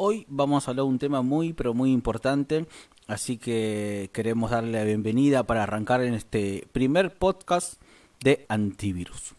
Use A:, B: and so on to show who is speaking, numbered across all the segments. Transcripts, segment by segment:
A: Hoy vamos a hablar de un tema muy, pero muy importante, así que queremos darle la bienvenida para arrancar en este primer podcast de antivirus.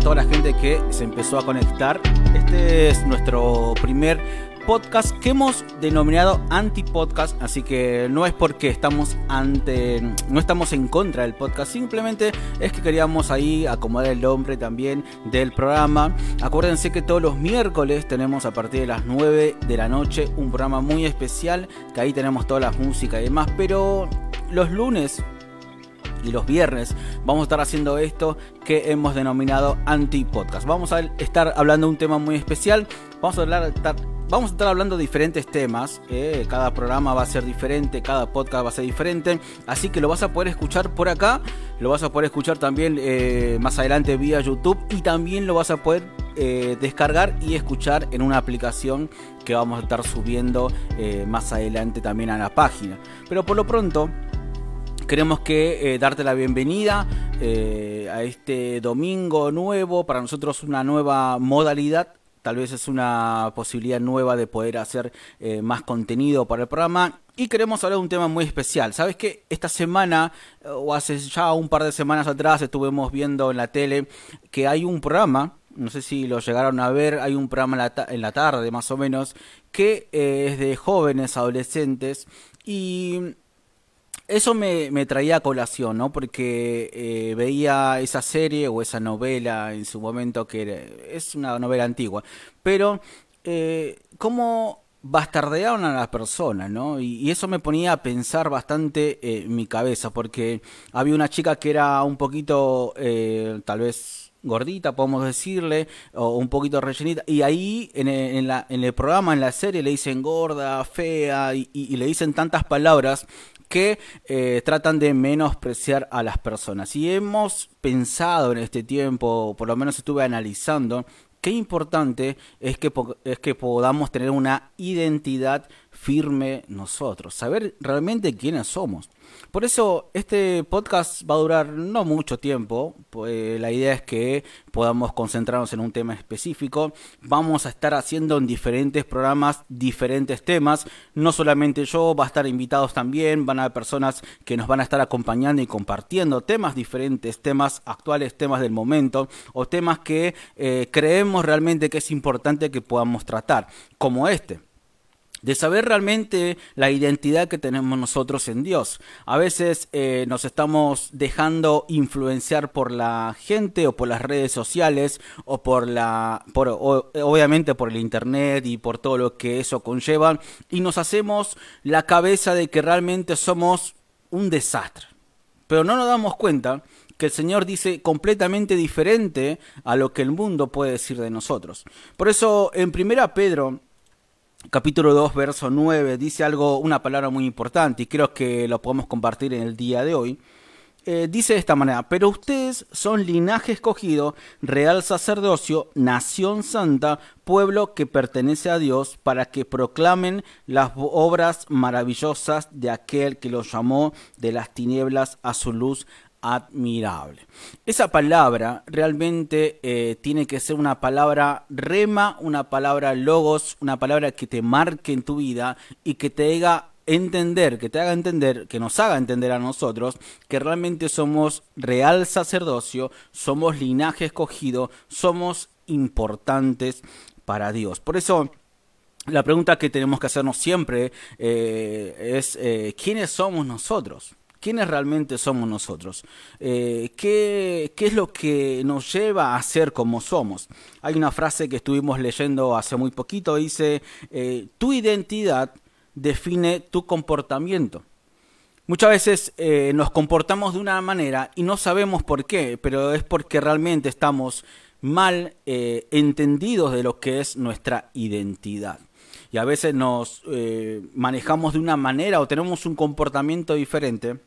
A: A toda la gente que se empezó a conectar. Este es nuestro primer podcast que hemos denominado anti-podcast, así que no es porque estamos ante, no estamos en contra del podcast, simplemente es que queríamos ahí acomodar el nombre también del programa. Acuérdense que todos los miércoles tenemos a partir de las 9 de la noche un programa muy especial, que ahí tenemos toda la música y demás, pero los lunes y los viernes vamos a estar haciendo esto que hemos denominado anti-podcast. Vamos a estar hablando de un tema muy especial. Vamos a hablar, vamos a estar hablando de diferentes temas. Eh, cada programa va a ser diferente, cada podcast va a ser diferente. Así que lo vas a poder escuchar por acá. Lo vas a poder escuchar también eh, más adelante vía YouTube. Y también lo vas a poder eh, descargar y escuchar en una aplicación que vamos a estar subiendo más adelante también a la página. Pero por lo pronto queremos que eh, darte la bienvenida eh, a este domingo nuevo, para nosotros una nueva modalidad. Tal vez es una posibilidad nueva de poder hacer eh, más contenido para el programa. Y queremos hablar de un tema muy especial. Sabes que esta semana, o hace ya un par de semanas atrás, estuvimos viendo en la tele que hay un programa no sé si lo llegaron a ver, hay un programa en la, en la tarde más o menos, que es de jóvenes, adolescentes, y eso me, traía a colación, ¿no? Porque eh, veía esa serie o esa novela en su momento que es una novela antigua, pero eh, cómo bastardearon a las personas, ¿no? Y, eso me ponía a pensar bastante eh, en mi cabeza, porque había una chica que era un poquito, eh, tal vez gordita, podemos decirle, o un poquito rellenita, y ahí en el, en el programa, en la serie, le dicen gorda, fea, y le dicen tantas palabras que eh, tratan de menospreciar a las personas. Y hemos pensado en este tiempo, por lo menos estuve analizando, qué importante es que, es que podamos tener una identidad firme nosotros, saber realmente quiénes somos. Por eso este podcast va a durar no mucho tiempo. Pues, la idea es que podamos concentrarnos en un tema específico. Vamos a estar haciendo en diferentes programas diferentes temas. No solamente yo, va a estar invitados también. Van a haber personas que nos van a estar acompañando y compartiendo temas diferentes, temas actuales, temas del momento o temas que eh, creemos realmente que es importante que podamos tratar, como este de saber realmente la identidad que tenemos nosotros en Dios. A veces eh, nos estamos dejando influenciar por la gente o por las redes sociales o por la, por, obviamente por el internet y por todo lo que eso conlleva y nos hacemos la cabeza de que realmente somos un desastre. Pero no nos damos cuenta que el Señor dice completamente diferente a lo que el mundo puede decir de nosotros. Por eso en primera Pedro capítulo 2, verso 9, dice algo, una palabra muy importante y creo que lo podemos compartir en el día de hoy. Eh, dice de esta manera, pero ustedes son linaje escogido, real sacerdocio, nación santa, pueblo que pertenece a Dios, para que proclamen las obras maravillosas de aquel que los llamó de las tinieblas a su luz admirable. Esa palabra realmente eh, tiene que ser una palabra rema, una palabra logos, una palabra que te marque en tu vida y que te haga entender, que te haga entender, que nos haga entender a nosotros que realmente somos real sacerdocio, somos linaje escogido, somos importantes para Dios. Por eso la pregunta que tenemos que hacernos siempre eh, es eh, ¿quiénes somos nosotros? ¿Quiénes realmente somos nosotros? Eh, ¿qué, es lo que nos lleva a ser como somos? Hay una frase que estuvimos leyendo hace muy poquito, dice, eh, tu identidad define tu comportamiento. Muchas veces eh, nos comportamos de una manera y no sabemos por qué, pero es porque realmente estamos mal entendidos de lo que es nuestra identidad y a veces nos manejamos de una manera o tenemos un comportamiento diferente,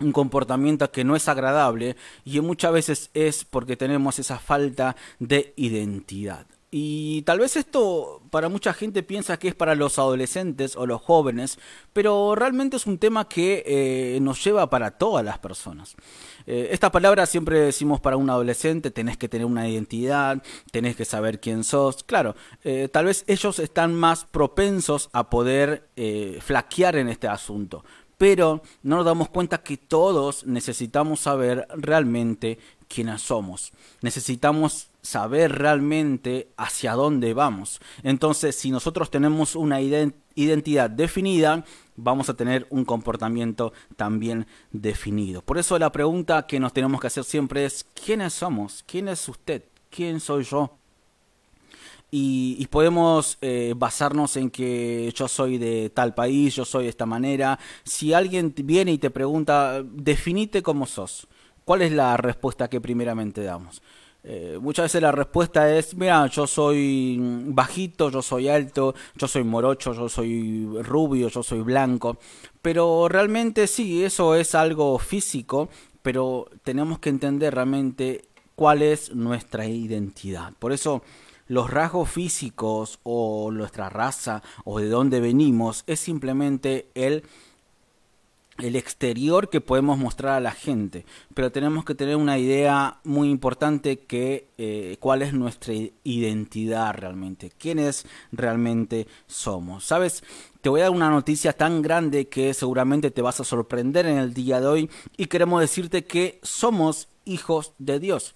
A: un comportamiento que no es agradable y muchas veces es porque tenemos esa falta de identidad. Y tal vez esto para mucha gente piensa que es para los adolescentes o los jóvenes, pero realmente es un tema que eh, nos lleva para todas las personas. Eh, esta palabra siempre decimos para un adolescente, tenés que tener una identidad, tenés que saber quién sos. Claro, eh, tal vez ellos están más propensos a poder flaquear en este asunto, pero no nos damos cuenta que todos necesitamos saber realmente quiénes somos. Necesitamos saber realmente hacia dónde vamos. Entonces, si nosotros tenemos una identidad definida, vamos a tener un comportamiento también definido. Por eso la pregunta que nos tenemos que hacer siempre es, ¿quiénes somos? ¿Quién es usted? ¿Quién soy yo? Y, podemos eh, basarnos en que yo soy de tal país, yo soy de esta manera. Si alguien viene y te pregunta, definite cómo sos. ¿Cuál es la respuesta que primeramente damos? Eh, muchas veces la respuesta es, mira, yo soy bajito, yo soy alto, yo soy morocho, yo soy rubio, yo soy blanco. Pero realmente sí, eso es algo físico, pero tenemos que entender realmente cuál es nuestra identidad. Por eso los rasgos físicos o nuestra raza o de dónde venimos es simplemente el el exterior que podemos mostrar a la gente, pero tenemos que tener una idea muy importante que eh, cuál es nuestra identidad realmente, quiénes realmente somos. Sabes, te voy a dar una noticia tan grande que seguramente te vas a sorprender en el día de hoy y queremos decirte que somos hijos de Dios.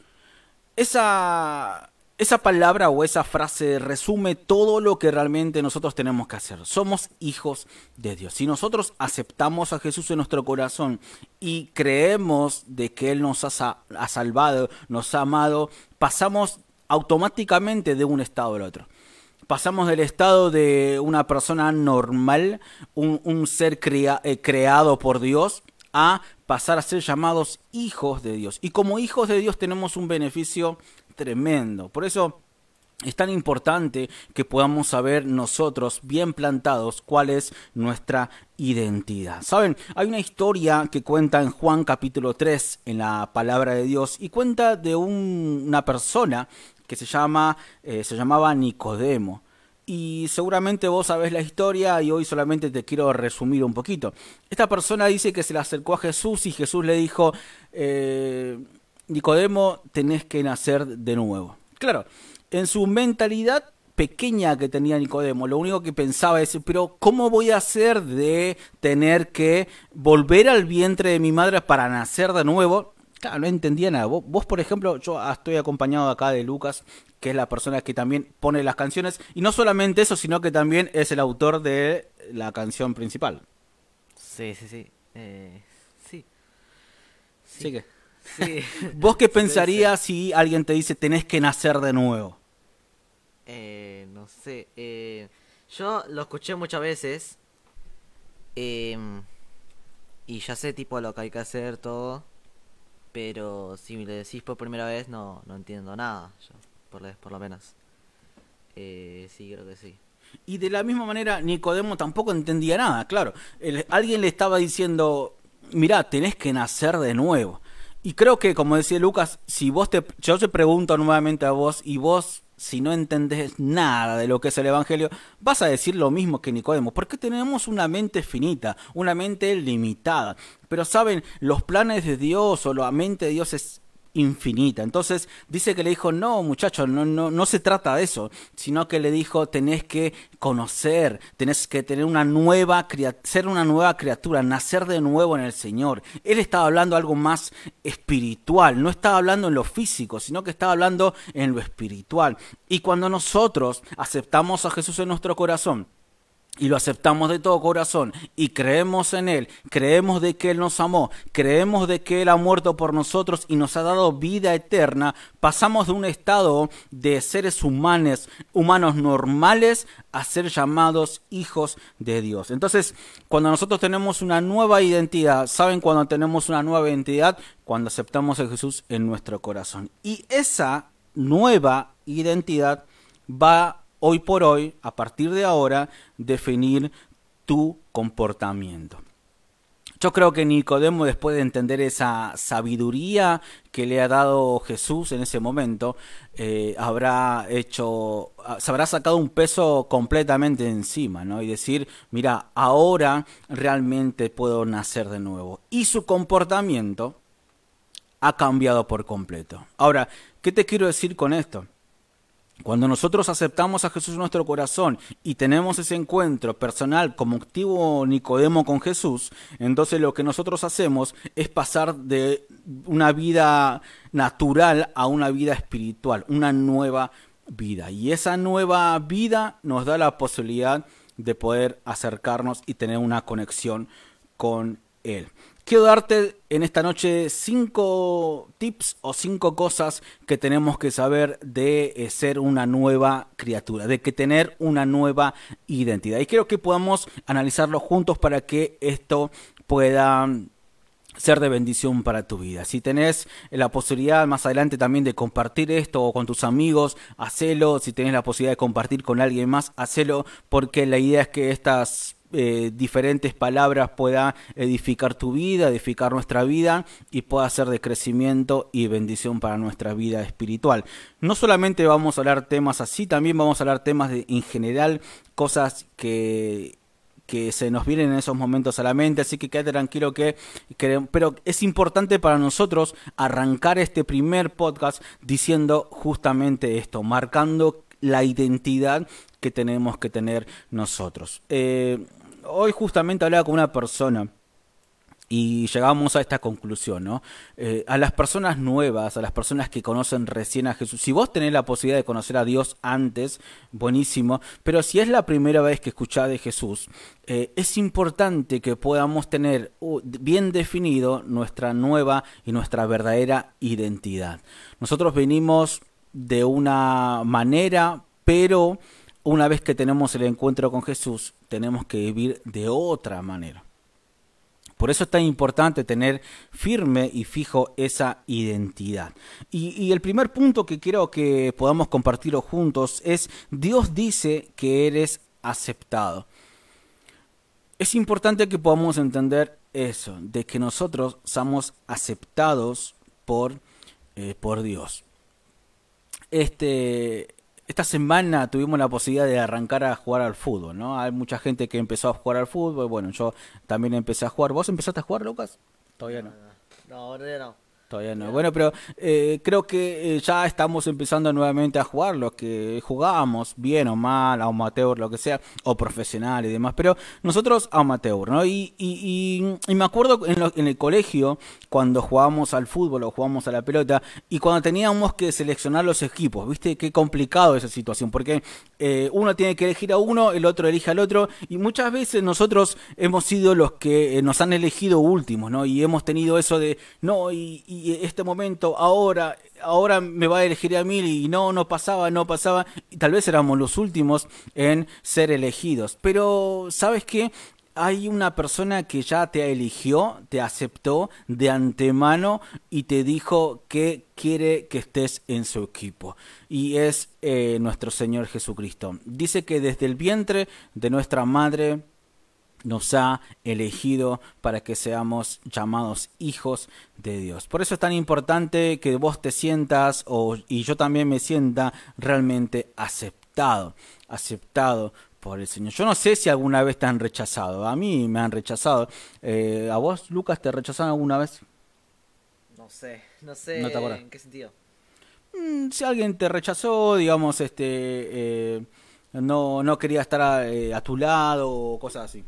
A: Esa esa palabra o esa frase resume todo lo que realmente nosotros tenemos que hacer. Somos hijos de Dios. Si nosotros aceptamos a Jesús en nuestro corazón y creemos de que Él nos ha, salvado, nos ha amado, pasamos automáticamente de un estado al otro. Pasamos del estado de una persona normal, un, ser eh, creado por Dios, a pasar a ser llamados hijos de Dios. Y como hijos de Dios tenemos un beneficio tremendo. Por eso es tan importante que podamos saber nosotros, bien plantados, cuál es nuestra identidad. Saben, hay una historia que cuenta en Juan capítulo 3 en la palabra de Dios y cuenta de una persona que se llama eh, se llamaba Nicodemo. Y seguramente vos sabés la historia y hoy solamente te quiero resumir un poquito. Esta persona dice que se le acercó a Jesús y Jesús le dijo, eh, Nicodemo, tenés que nacer de nuevo. Claro, en su mentalidad pequeña que tenía Nicodemo, lo único que pensaba es, pero ¿cómo voy a hacer de tener que volver al vientre de mi madre para nacer de nuevo? Claro, no entendía nada. Vos, por ejemplo, yo estoy acompañado acá de Lucas, que es la persona que también pone las canciones, y no solamente eso, sino que también es el autor de la canción principal.
B: Sí, sí, sí. Eh, sí.
A: Sí. ¿Vos qué pensarías si alguien te dice tenés que nacer de nuevo?
B: Eh, no sé. Eh, yo lo escuché muchas veces. Em, y ya sé tipo lo que hay que hacer, todo. Pero si me lo decís por primera vez no, no entiendo nada. por, por lo menos. Eh, sí, creo que sí.
A: Y de la misma manera, Nicodemo tampoco entendía nada, claro. alguien le estaba diciendo, mirá, tenés que nacer de nuevo. Y creo que, como decía Lucas, si vos te, yo te pregunto nuevamente a vos y vos, si no entendés nada de lo que es el Evangelio, vas a decir lo mismo que Nicodemo, porque tenemos una mente finita, una mente limitada. Pero saben, los planes de Dios o la mente de Dios es infinita. Entonces dice que le dijo, no muchachos, no, no, no se trata de eso, sino que le dijo, tenés que conocer, tenés que tener una nueva, ser una nueva criatura, nacer de nuevo en el Señor. Él estaba hablando algo más espiritual, no estaba hablando en lo físico, sino que estaba hablando en lo espiritual. Y cuando nosotros aceptamos a Jesús en nuestro corazón, y lo aceptamos de todo corazón y creemos en Él, creemos de que Él nos amó, creemos de que Él ha muerto por nosotros y nos ha dado vida eterna, pasamos de un estado de seres humanos, humanos normales a ser llamados hijos de Dios. Entonces, cuando nosotros tenemos una nueva identidad, ¿saben cuando tenemos una nueva identidad? Cuando aceptamos a Jesús en nuestro corazón. Y esa nueva identidad va hoy por hoy, a partir de ahora, definir tu comportamiento. Yo creo que Nicodemo, después de entender esa sabiduría que le ha dado Jesús en ese momento, eh, habrá hecho, se habrá sacado un peso completamente encima, ¿no? Y decir, mira, ahora realmente puedo nacer de nuevo. Y su comportamiento ha cambiado por completo. Ahora, ¿qué te quiero decir con esto? Cuando nosotros aceptamos a Jesús en nuestro corazón y tenemos ese encuentro personal como activo Nicodemo con Jesús, entonces lo que nosotros hacemos es pasar de una vida natural a una vida espiritual, una nueva vida. Y esa nueva vida nos da la posibilidad de poder acercarnos y tener una conexión con Él. Quiero darte en esta noche cinco tips o cinco cosas que tenemos que saber de eh, ser una nueva criatura, de que tener una nueva identidad. Y quiero que podamos analizarlo juntos para que esto pueda ser de bendición para tu vida. Si tenés la posibilidad más adelante también de compartir esto con tus amigos, hacelo. Si tenés la posibilidad de compartir con alguien más, hacelo porque la idea es que estas eh, diferentes palabras pueda edificar tu vida, edificar nuestra vida y pueda ser de crecimiento y bendición para nuestra vida espiritual. No solamente vamos a hablar temas así, también vamos a hablar temas de, en general, cosas que que se nos vienen en esos momentos a la mente, así que quédate tranquilo que, que, pero es importante para nosotros arrancar este primer podcast diciendo justamente esto, marcando la identidad que tenemos que tener nosotros. Eh, hoy justamente hablaba con una persona y llegamos a esta conclusión, ¿no? Eh, a las personas nuevas, a las personas que conocen recién a Jesús, si vos tenés la posibilidad de conocer a Dios antes, buenísimo, pero si es la primera vez que escuchás de Jesús, eh, es importante que podamos tener uh, bien definido nuestra nueva y nuestra verdadera identidad. Nosotros venimos de una manera, pero una vez que tenemos el encuentro con Jesús, tenemos que vivir de otra manera. Por eso es tan importante tener firme y fijo esa identidad. Y, el primer punto que quiero que podamos compartirlo juntos es, Dios dice que eres aceptado. Es importante que podamos entender eso, de que nosotros somos aceptados por, eh, por Dios. Este, esta semana tuvimos la posibilidad de arrancar a jugar al fútbol, ¿no? Hay mucha gente que empezó a jugar al fútbol, bueno, yo también empecé a jugar. ¿Vos empezaste a jugar, Lucas?
B: Todavía no. No, ahora no.
A: Todavía no. Bueno, pero eh, creo que eh, ya estamos empezando nuevamente a jugar los que jugábamos, bien o mal, amateur, lo que sea, o profesional y demás. Pero nosotros amateur, ¿no? Y, y, y, me acuerdo en, en, el colegio, cuando jugábamos al fútbol o jugábamos a la pelota, y cuando teníamos que seleccionar los equipos, ¿viste? Qué complicado esa situación, porque eh, uno tiene que elegir a uno, el otro elige al otro, y muchas veces nosotros hemos sido los que nos han elegido últimos, ¿no? Y hemos tenido eso de, no, y este momento, ahora, ahora me va a elegir a mí y no, no pasaba, no pasaba, y tal vez éramos los últimos en ser elegidos. Pero, ¿sabes qué? Hay una persona que ya te eligió, te aceptó de antemano y te dijo que quiere que estés en su equipo. Y es eh, nuestro Señor Jesucristo. Dice que desde el vientre de nuestra madre nos ha elegido para que seamos llamados hijos de Dios. Por eso es tan importante que vos te sientas o, y yo también me sienta realmente aceptado, aceptado por el Señor. Yo no sé si alguna vez te han rechazado, a mí me han rechazado. Eh, ¿A vos, Lucas, te rechazaron alguna vez?
B: No sé, no sé en qué sentido.
A: Mm, si alguien te rechazó, digamos, este, eh, no, no quería estar eh, a tu lado o cosas así.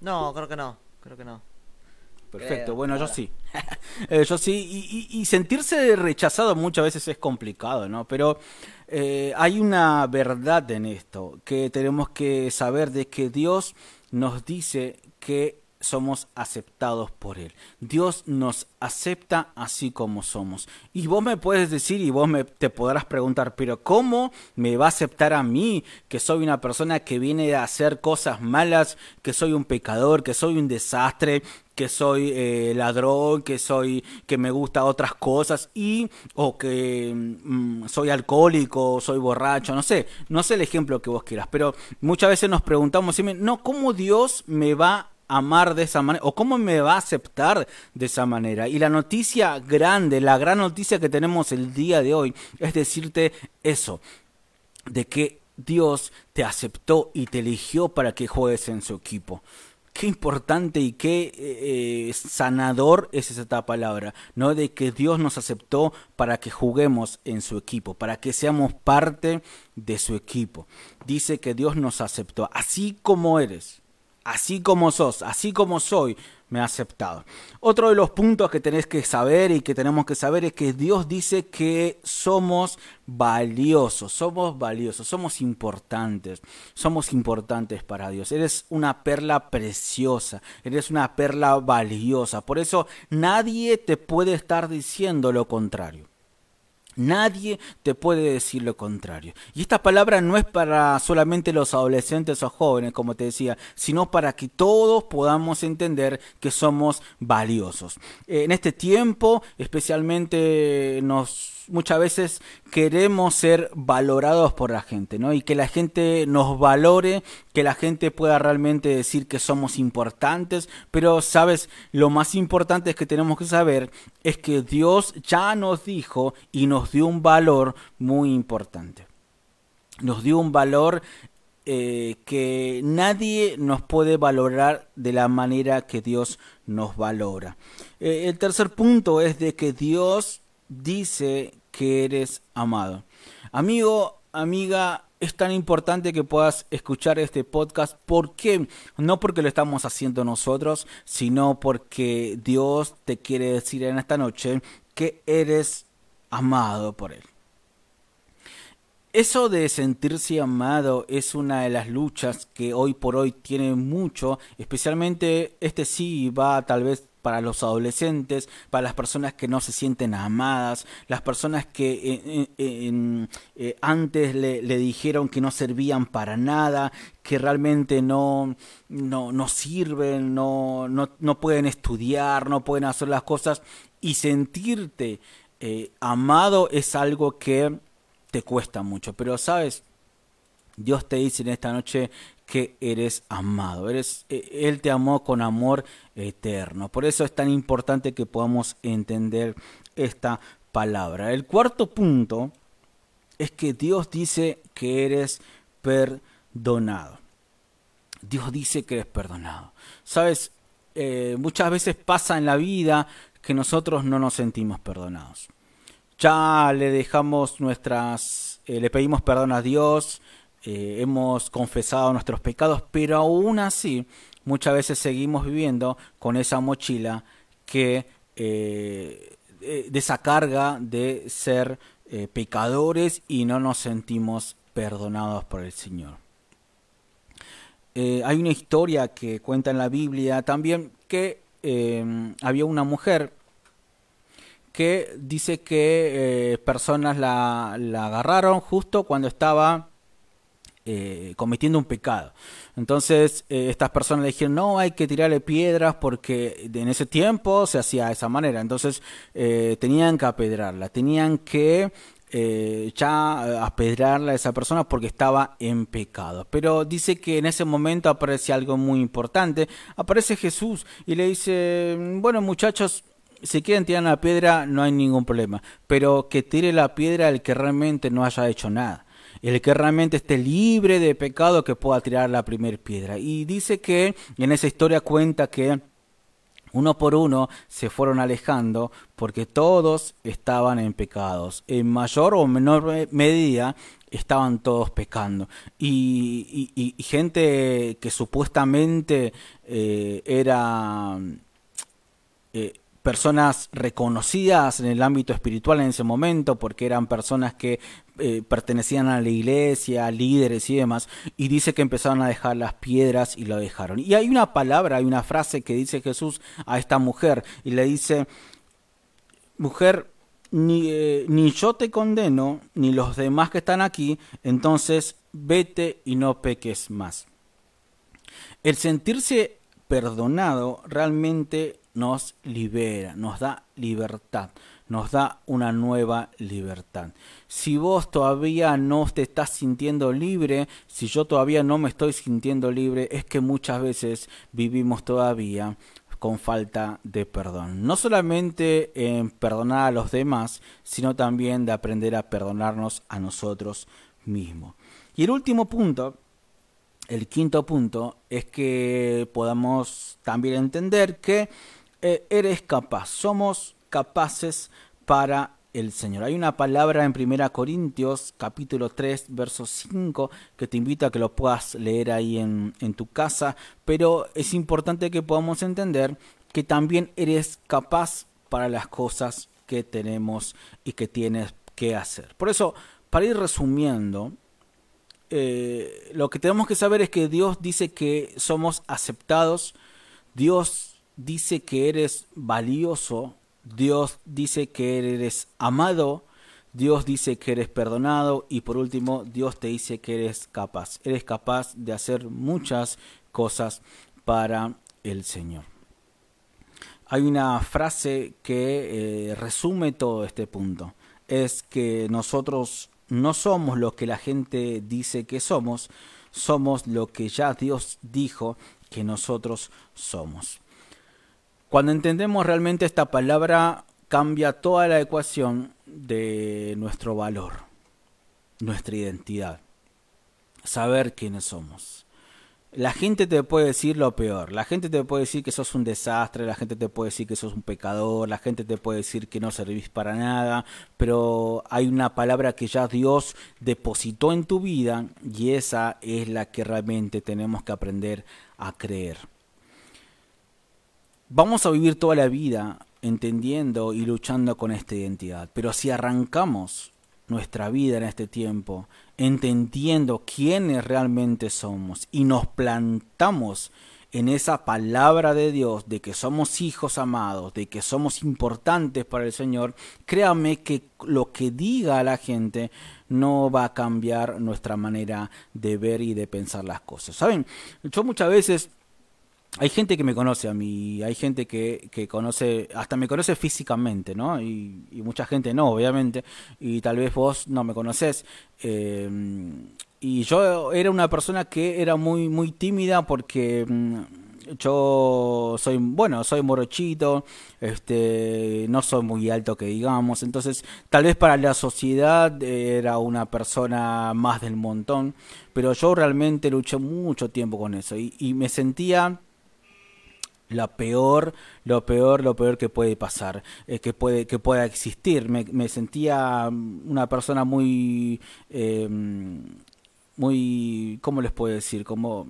B: No, creo que no. Creo que no.
A: Perfecto, bueno, yo sí. Eh, yo sí, y, sentirse rechazado muchas veces es complicado, ¿no? Pero eh, hay una verdad en esto, que tenemos que saber de que Dios nos dice que somos aceptados por Él. Dios nos acepta así como somos. Y vos me puedes decir y vos me, te podrás preguntar, pero ¿cómo me va a aceptar a mí que soy una persona que viene a hacer cosas malas, que soy un pecador, que soy un desastre, que soy eh, ladrón, que soy que me gusta otras cosas y o que mm, soy alcohólico, soy borracho, no sé, no sé el ejemplo que vos quieras, pero muchas veces nos preguntamos, no, ¿cómo Dios me va amar de esa manera o cómo me va a aceptar de esa manera. Y la noticia grande, la gran noticia que tenemos el día de hoy es decirte eso, de que Dios te aceptó y te eligió para que juegues en su equipo. Qué importante y qué eh, sanador es esa palabra, ¿no? De que Dios nos aceptó para que juguemos en su equipo, para que seamos parte de su equipo. Dice que Dios nos aceptó, así como eres así como sos, así como soy, me ha aceptado. Otro de los puntos que tenés que saber y que tenemos que saber es que Dios dice que somos valiosos, somos valiosos, somos importantes, somos importantes para Dios. Eres una perla preciosa, eres una perla valiosa. Por eso nadie te puede estar diciendo lo contrario. Nadie te puede decir lo contrario. Y esta palabra no es para solamente los adolescentes o jóvenes, como te decía, sino para que todos podamos entender que somos valiosos. En este tiempo, especialmente nos muchas veces queremos ser valorados por la gente, ¿no? Y que la gente nos valore, que la gente pueda realmente decir que somos importantes, pero sabes, lo más importante es que tenemos que saber es que Dios ya nos dijo y nos dio un valor muy importante. Nos dio un valor eh, que nadie nos puede valorar de la manera que Dios nos valora. Eh, el tercer punto es de que Dios dice que eres amado. Amigo, amiga, es tan importante que puedas escuchar este podcast. ¿Por qué? No porque lo estamos haciendo nosotros, sino porque Dios te quiere decir en esta noche que eres amado por Él. Eso de sentirse amado es una de las luchas que hoy por hoy tiene mucho, especialmente este sí va tal vez para los adolescentes, para las personas que no se sienten amadas, las personas que eh, eh, eh, antes le, dijeron que no servían para nada, que realmente no, no, no sirven, no, no, no, pueden estudiar, no pueden hacer las cosas y sentirte amado es algo que te cuesta mucho. Pero sabes, Dios te dice en esta noche que eres amado. Eres, eh, él te amó con amor eterno. Por eso es tan importante que podamos entender esta palabra. El cuarto punto es que Dios dice que eres perdonado. Dios dice que eres perdonado. Sabes, eh, muchas veces pasa en la vida que nosotros no nos sentimos perdonados. Ya le dejamos nuestras, eh, le pedimos perdón a Dios, eh, hemos confesado nuestros pecados, pero aún así muchas veces seguimos viviendo con esa mochila que eh, de esa carga de ser eh, pecadores y no nos sentimos perdonados por el Señor. hay una historia que cuenta en la Biblia también que había una mujer que dice que personas la, la agarraron justo cuando estaba eh, cometiendo un pecado. Entonces eh, estas personas le dijeron, no, hay que tirarle piedras porque en ese tiempo se hacía de esa manera. Entonces eh, tenían que apedrarla, tenían que ya apedrarla a esa persona porque estaba en pecado. Pero dice que en ese momento aparece algo muy importante. Aparece Jesús y le dice, bueno muchachos, si quieren tirar la piedra no hay ningún problema, pero que tire la piedra el que realmente no haya hecho nada el que realmente esté libre de pecado que pueda tirar la primera piedra. Y dice que en esa historia cuenta que uno por uno se fueron alejando porque todos estaban en pecados. En mayor o menor medida estaban todos pecando. Y, gente que supuestamente eh, era... Eh, personas reconocidas en el ámbito espiritual en ese momento, porque eran personas que eh, pertenecían a la iglesia, líderes y demás, y dice que empezaron a dejar las piedras y lo dejaron. Y hay una palabra, hay una frase que dice Jesús a esta mujer, y le dice, mujer, ni, eh, ni yo te condeno, ni los demás que están aquí, entonces vete y no peques más. El sentirse perdonado realmente nos libera, nos da libertad, nos da una nueva libertad. Si vos todavía no te estás sintiendo libre, si yo todavía no me estoy sintiendo libre, es que muchas veces vivimos todavía con falta de perdón. No solamente en perdonar a los demás, sino también de aprender a perdonarnos a nosotros mismos. Y el último punto, el quinto punto, es que podamos también entender que eres capaz, somos capaces para el Señor. Hay una palabra en Primera Corintios capítulo 3 verso 5 que te invito a que lo puedas leer ahí en, en tu casa, pero es importante que podamos entender que también eres capaz para las cosas que tenemos y que tienes que hacer. Por eso, para ir resumiendo, eh, lo que tenemos que saber es que Dios dice que somos aceptados, Dios dice que eres valioso, Dios dice que eres amado, Dios dice que eres perdonado y por último Dios te dice que eres capaz. Eres capaz de hacer muchas cosas para el Señor. Hay una frase que eh, resume todo este punto. Es que nosotros no somos lo que la gente dice que somos, somos lo que ya Dios dijo que nosotros somos. Cuando entendemos realmente esta palabra, cambia toda la ecuación de nuestro valor, nuestra identidad, saber quiénes somos. La gente te puede decir lo peor, la gente te puede decir que sos un desastre, la gente te puede decir que sos un pecador, la gente te puede decir que no servís para nada, pero hay una palabra que ya Dios depositó en tu vida y esa es la que realmente tenemos que aprender a creer. Vamos a vivir toda la vida entendiendo y luchando con esta identidad, pero si arrancamos nuestra vida en este tiempo entendiendo quiénes realmente somos y nos plantamos en esa palabra de Dios de que somos hijos amados, de que somos importantes para el Señor, créame que lo que diga la gente no va a cambiar nuestra manera de ver y de pensar las cosas. Saben, yo muchas veces hay gente que me conoce a mí, hay gente que, que conoce, hasta me conoce físicamente, ¿no? Y, mucha gente no, obviamente, y tal vez vos no me conoces. Eh, y yo era una persona que era muy, muy tímida porque mm, yo soy, bueno, soy morochito, este, no soy muy alto que digamos, entonces tal vez para la sociedad era una persona más del montón, pero yo realmente luché mucho tiempo con eso y, y me sentía lo peor, lo peor, lo peor que puede pasar, eh, que puede, que pueda existir. Me, sentía una persona muy, eh, muy, ¿cómo les puedo decir? Como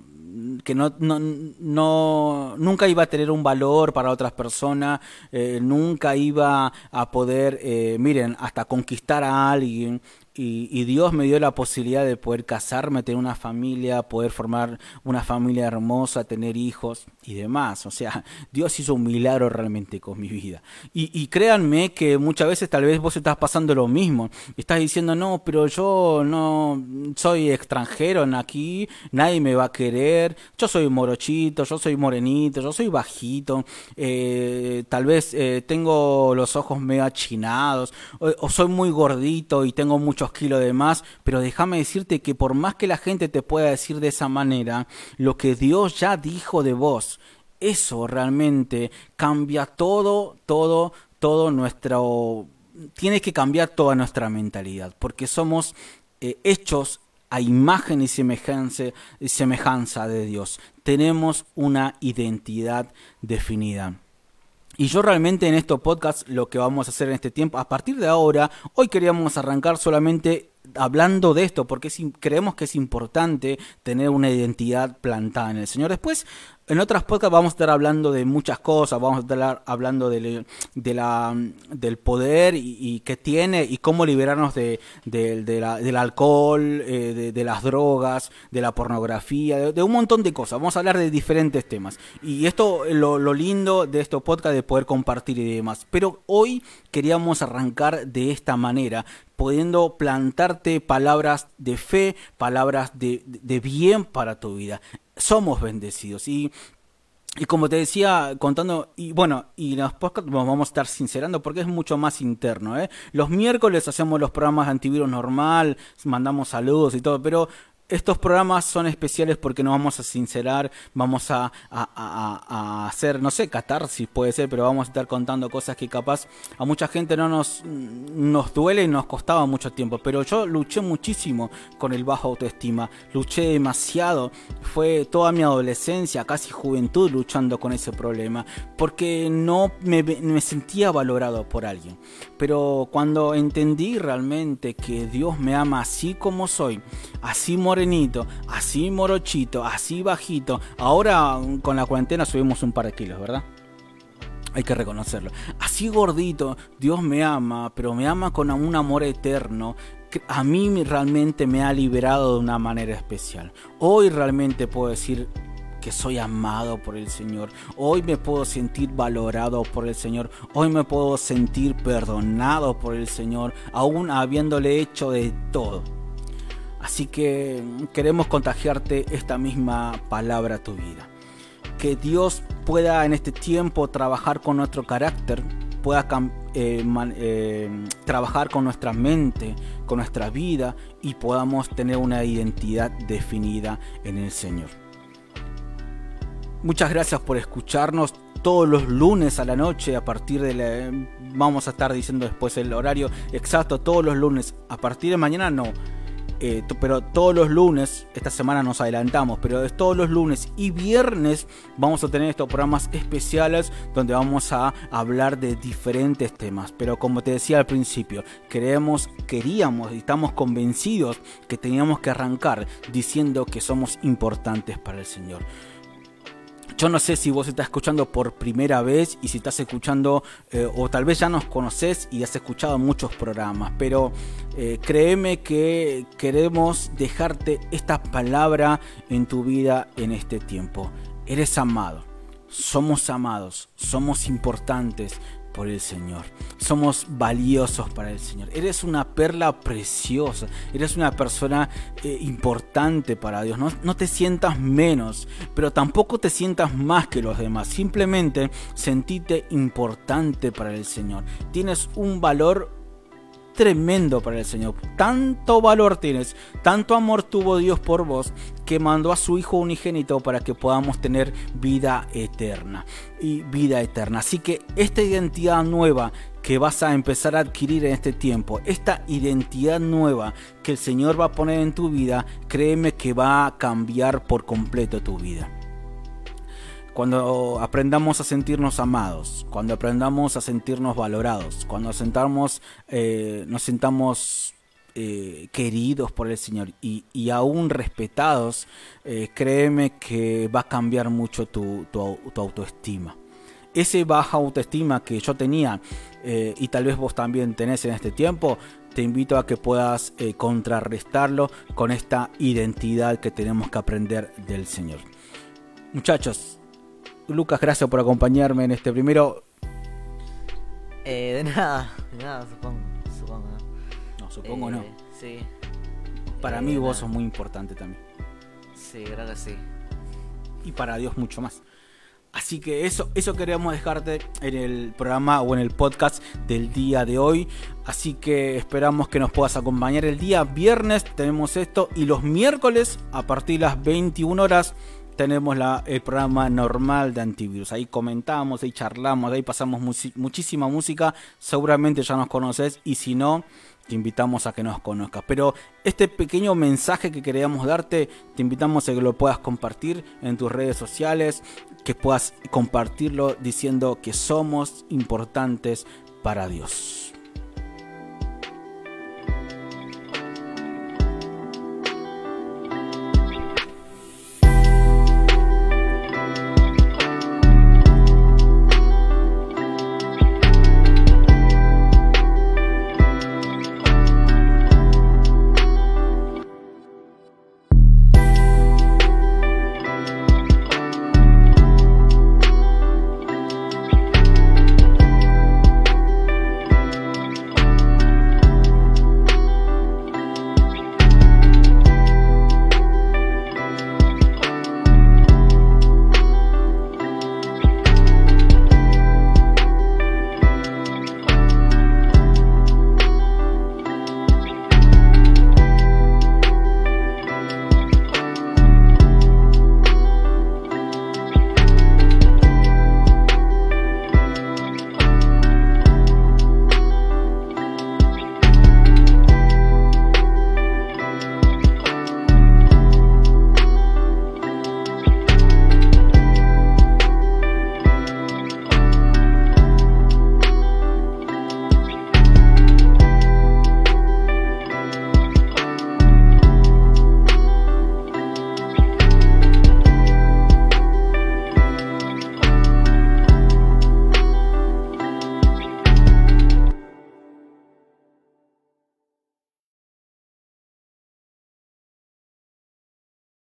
A: que no, no, no, nunca iba a tener un valor para otras personas, eh, nunca iba a poder, eh, miren, hasta conquistar a alguien. Y, Dios me dio la posibilidad de poder casarme, tener una familia, poder formar una familia hermosa, tener hijos y demás. O sea, Dios hizo un milagro realmente con mi vida. Y, créanme que muchas veces tal vez vos estás pasando lo mismo. Estás diciendo, no, pero yo no soy extranjero en aquí, nadie me va a querer, yo soy morochito, yo soy morenito, yo soy bajito, eh, tal vez eh, tengo los ojos medio achinados, o soy muy gordito y tengo muchos kilos de más, pero déjame decirte que por más que la gente te pueda decir de esa manera, lo que Dios ya dijo de vos, eso realmente cambia todo, todo, todo nuestro... Tiene que cambiar toda nuestra mentalidad, porque somos eh, hechos a imagen y semejanza, y semejanza de Dios. Tenemos una identidad definida. Y yo realmente en estos podcasts lo que vamos a hacer en este tiempo, a partir de ahora, hoy queríamos arrancar solamente hablando de esto, porque creemos que es importante tener una identidad plantada en el Señor. Después en otras podcasts vamos a estar hablando de muchas cosas, vamos a estar hablando de, del poder y, que tiene y cómo liberarnos de, del alcohol, eh, de, las drogas, de la pornografía, de, un montón de cosas. Vamos a hablar de diferentes temas. Y esto, lo, lo lindo de este podcast de poder compartir y demás. Pero hoy queríamos arrancar de esta manera, pudiendo plantarte palabras de fe, palabras de, bien para tu vida. Somos bendecidos y y como te decía, contando, y bueno, y los podcasts vamos a estar sincerando porque es mucho más interno, ¿eh? Los miércoles hacemos los programas de antivirus normal, mandamos saludos y todo, pero estos programas son especiales porque nos vamos a sincerar, vamos a, hacer, no sé, catarsis puede ser, pero vamos a estar contando cosas que capaz a mucha gente no nos, nos duele y nos costaba mucho tiempo. Pero yo luché muchísimo con el bajo autoestima, luché demasiado, fue toda mi adolescencia, casi juventud luchando con ese problema, porque no me, me sentía valorado por alguien. Pero cuando entendí realmente que Dios me ama así como soy, así morenito, así morochito, así bajito. Ahora con la cuarentena subimos un par de kilos, ¿verdad? Hay que reconocerlo. Así gordito, Dios me ama, pero me ama con un amor eterno. A mí realmente me ha liberado de una manera especial. Hoy realmente puedo decir soy amado por el Señor. Hoy me puedo sentir valorado por el Señor. Hoy me puedo sentir perdonado por el Señor, aún habiéndole hecho de todo. Así que queremos contagiarte esta misma palabra a tu vida. Que Dios pueda en este tiempo trabajar con nuestro carácter, pueda eh, eh, trabajar con nuestra mente, con nuestra vida y podamos tener una identidad definida en el Señor. Muchas gracias por escucharnos todos los lunes a la noche a partir de la... Vamos a estar diciendo después el horario exacto, todos los lunes. A partir de mañana no eh, pero todos los lunes, esta semana nos adelantamos, pero es todos los lunes y viernes vamos a tener estos programas especiales donde vamos a hablar de diferentes temas. Pero como te decía al principio, queremos, queríamos y estamos convencidos que teníamos que arrancar diciendo que somos importantes para el Señor. Yo no sé si vos estás escuchando por primera vez y si estás escuchando eh, o tal vez ya nos conoces y has escuchado muchos programas, pero eh, créeme que queremos dejarte esta palabra en tu vida en este tiempo. Eres amado, somos amados, somos importantes, por el Señor. Somos valiosos para el Señor. Eres una perla preciosa. Eres una persona eh, importante para Dios. No, te sientas menos, pero tampoco te sientas más que los demás. Simplemente sentite importante para el Señor. Tienes un valor tremendo para el Señor. Tanto valor tienes, tanto amor tuvo Dios por vos, que mandó a su Hijo unigénito para que podamos tener vida eterna. Y vida eterna. Así que esta identidad nueva que vas a empezar a adquirir en este tiempo, esta identidad nueva que el Señor va a poner en tu vida, créeme que va a cambiar por completo tu vida cuando aprendamos a sentirnos amados, cuando aprendamos a sentirnos valorados, cuando sentamos, eh, nos sintamos eh, queridos por el Señor y, aún respetados, eh, créeme que va a cambiar mucho tu, autoestima. Ese baja autoestima que yo tenía y tal vez vos también tenés en este tiempo, te invito a que puedas contrarrestarlo con esta identidad que tenemos que aprender del Señor. Muchachos, Lucas, gracias por acompañarme en este primero.
B: Eh, de nada, de nada, supongo.
A: supongo ¿no? no supongo no.
B: Eh, sí.
A: Para mí vos sos muy importante también.
B: Sí, creo que sí.
A: Y para Dios mucho más. Así que eso, eso queríamos dejarte en el programa o en el podcast del día de hoy. Así que esperamos que nos puedas acompañar el día viernes. Tenemos esto. Y los miércoles a partir de las 21 horas tenemos la, el programa normal de antivirus. Ahí comentamos, ahí charlamos, ahí pasamos muchísima música. Seguramente ya nos conoces y si no, te invitamos a que nos conozcas. Pero este pequeño mensaje que queríamos darte, te invitamos a que lo puedas compartir en tus redes sociales, que puedas compartirlo diciendo que somos importantes para Dios.